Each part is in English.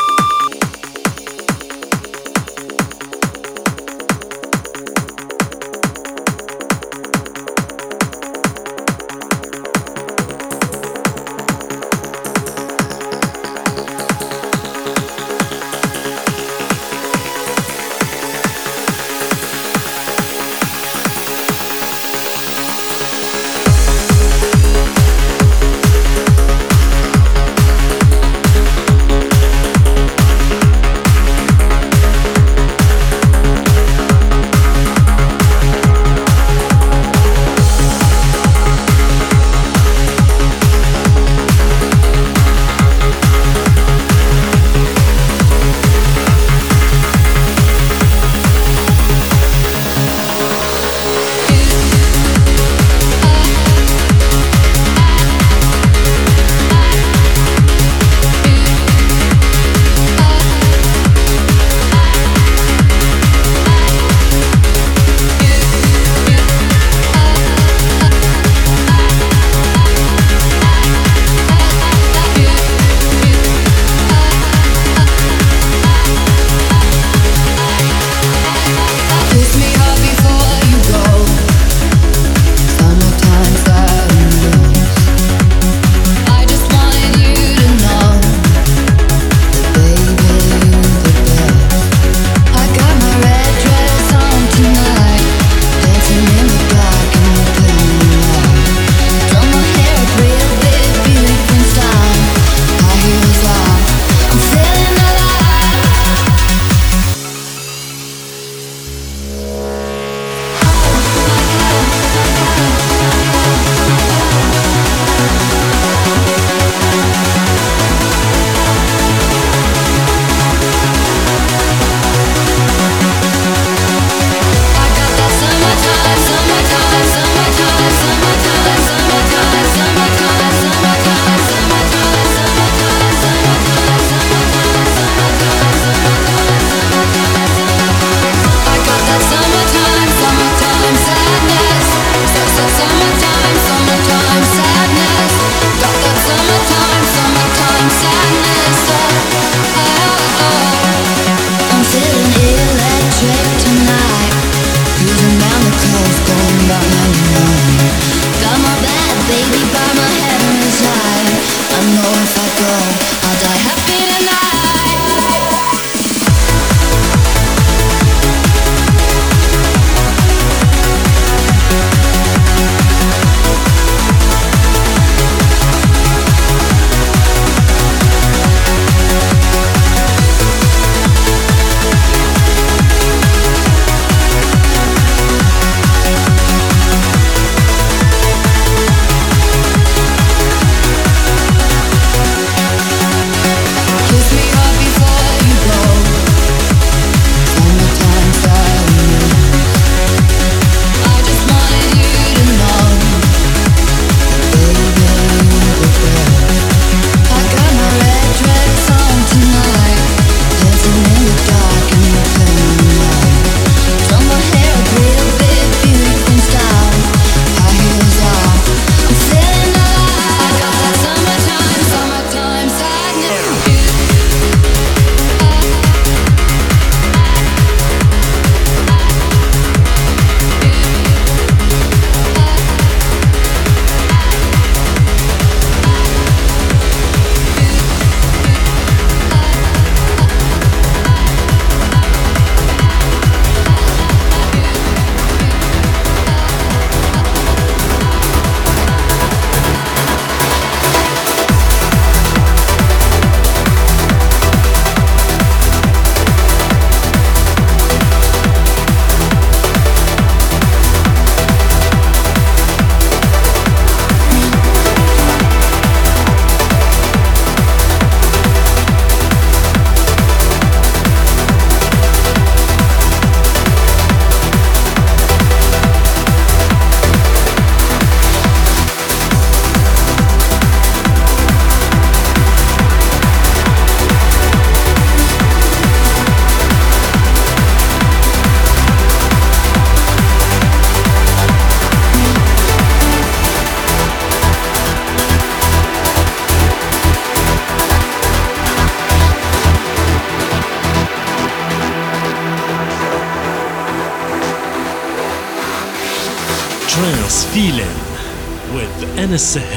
Trance with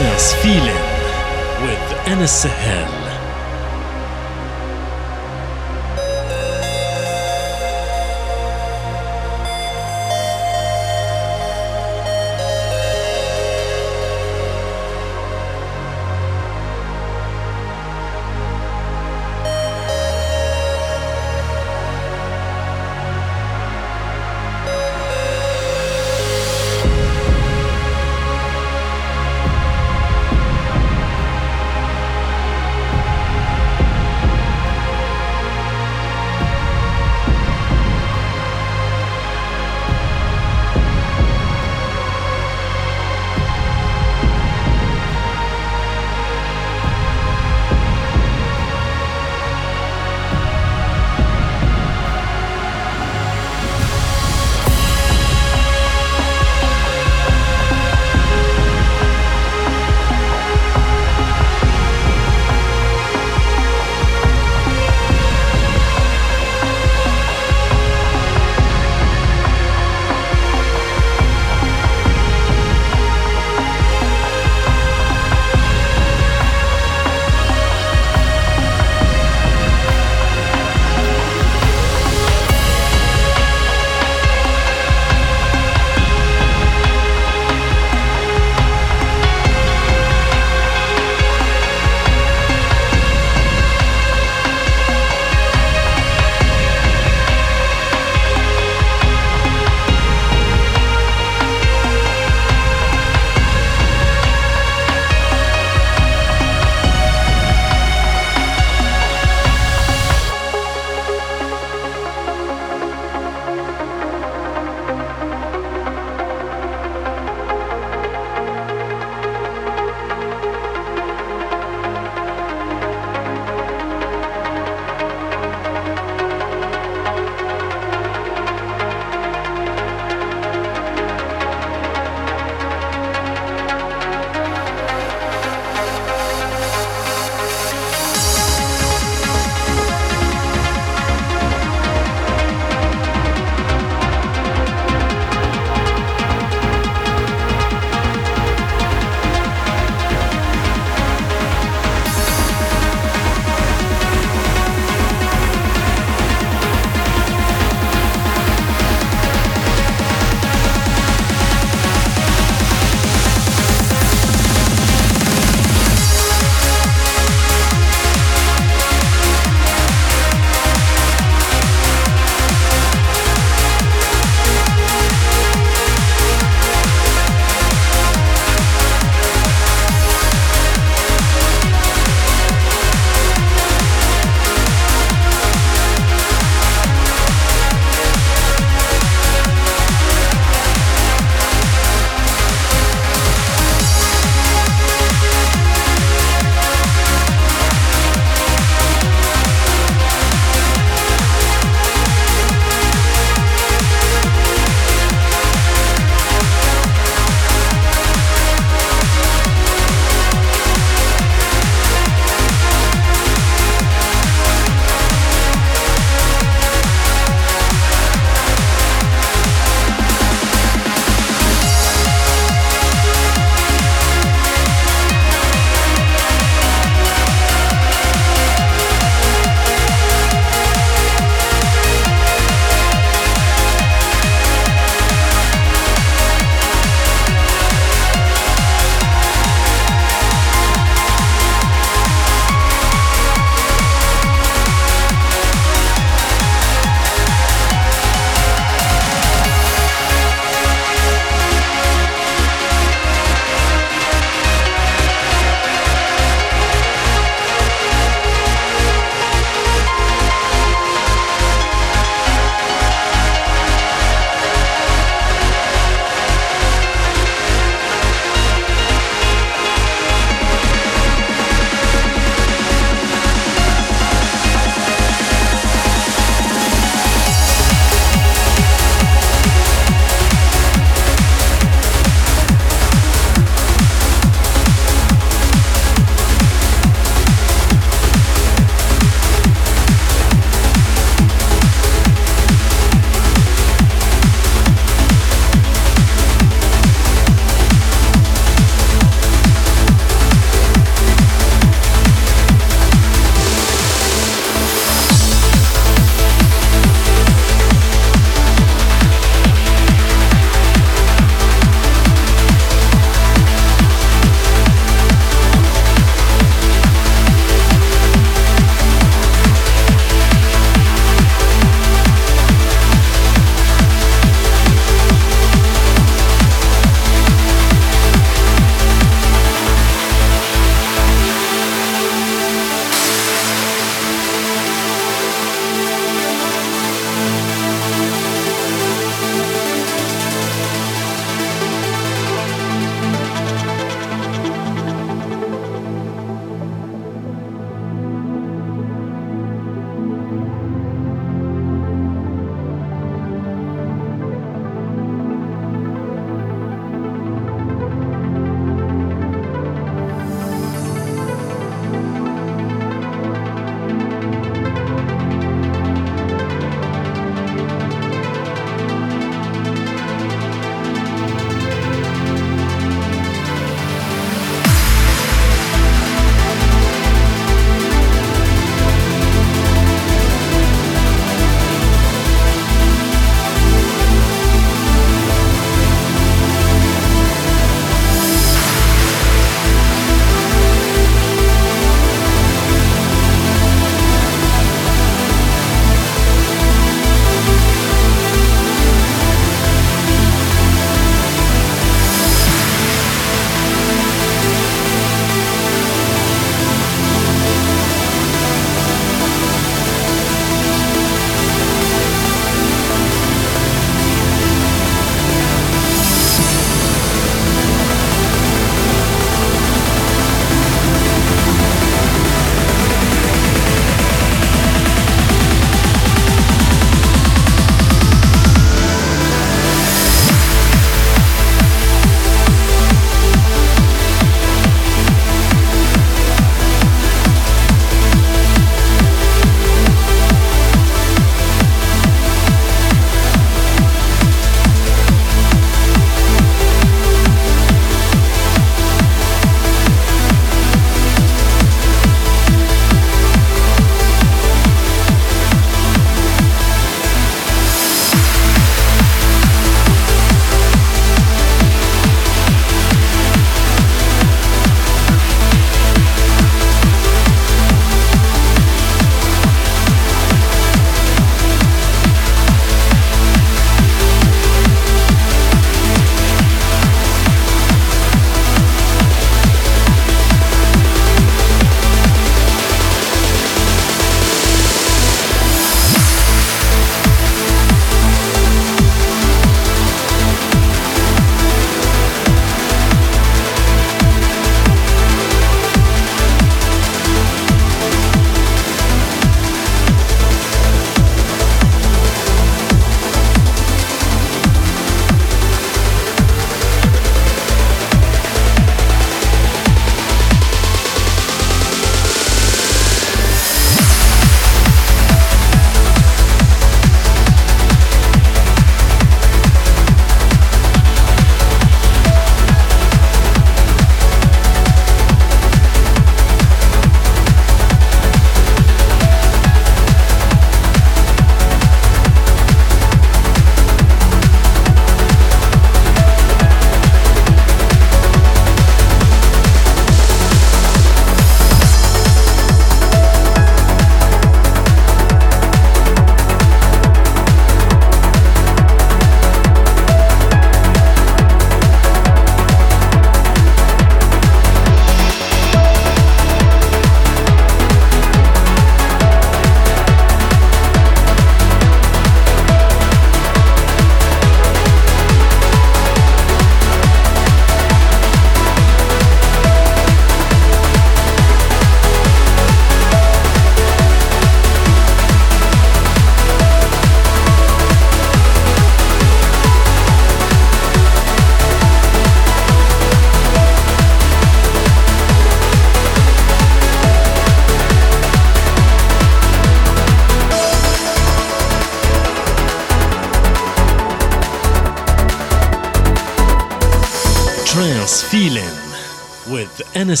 with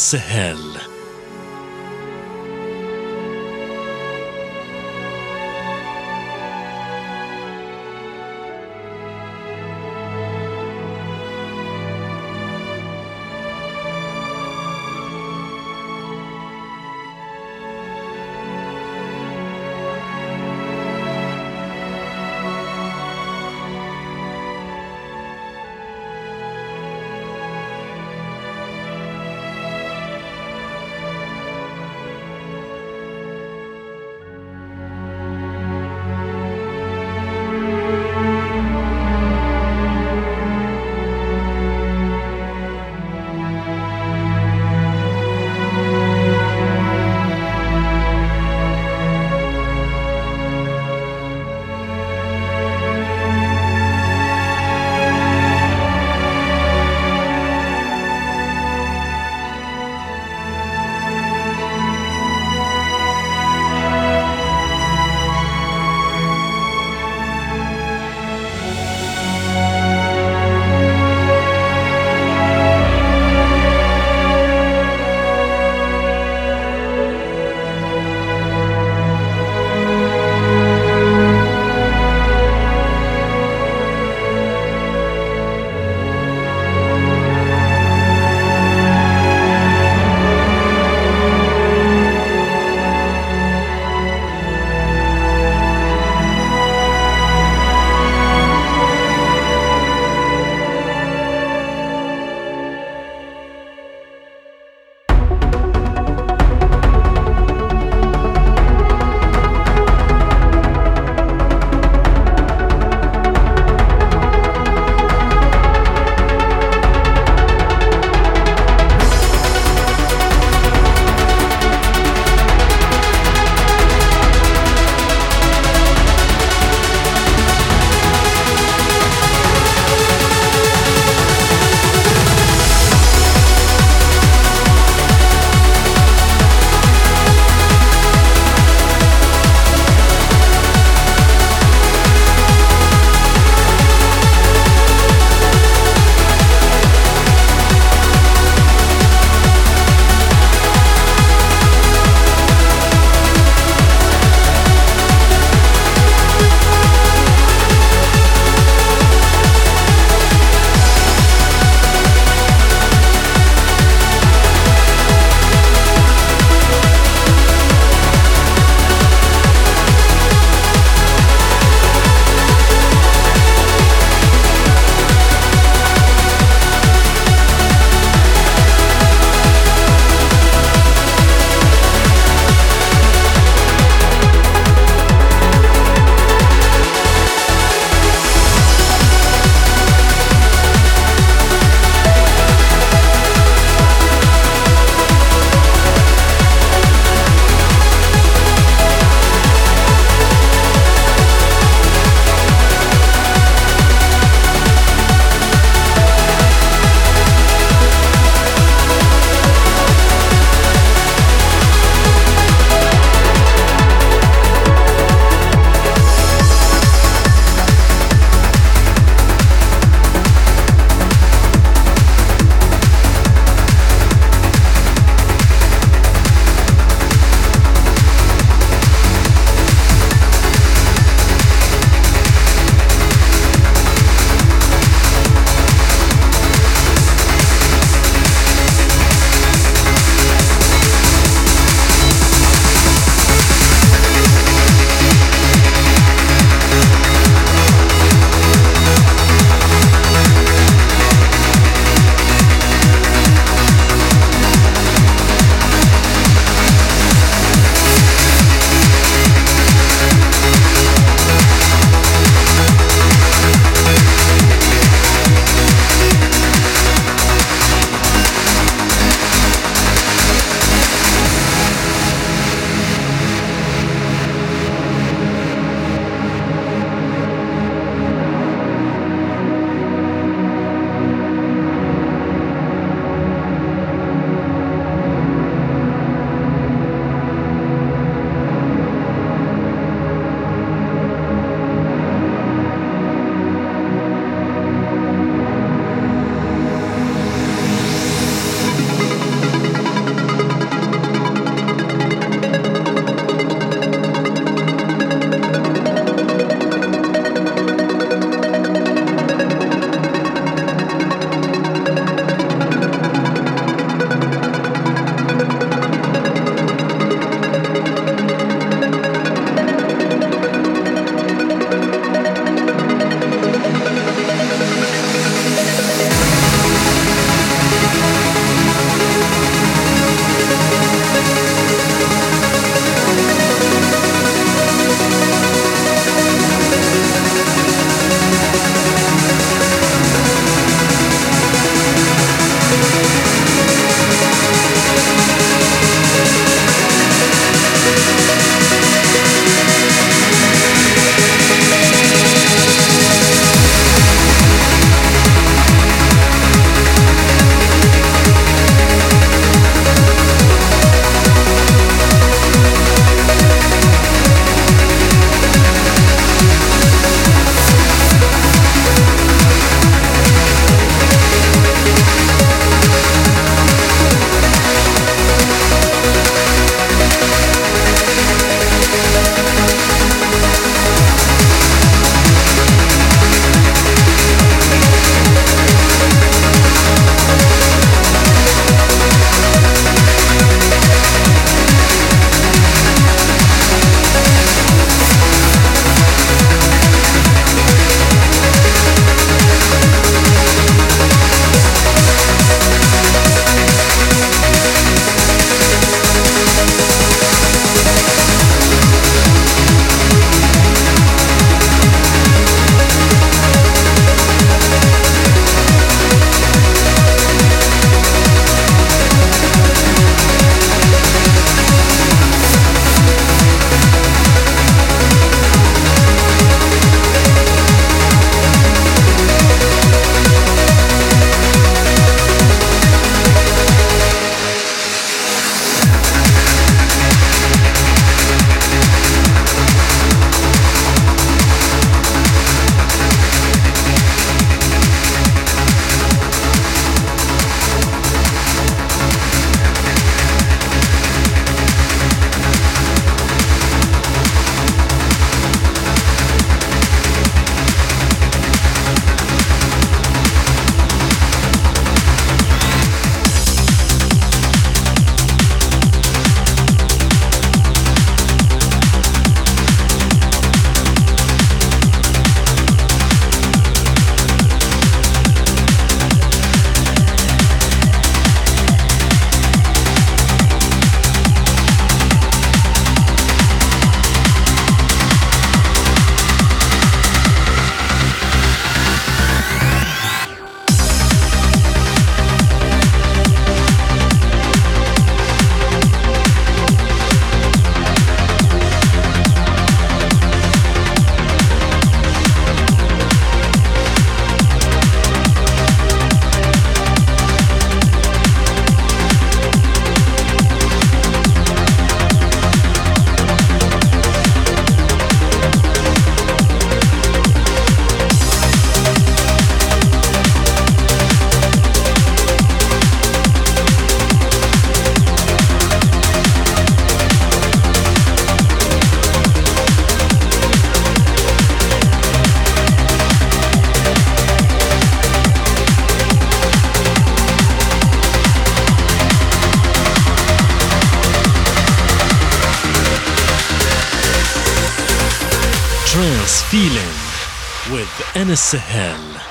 feeling with Anas Sahel.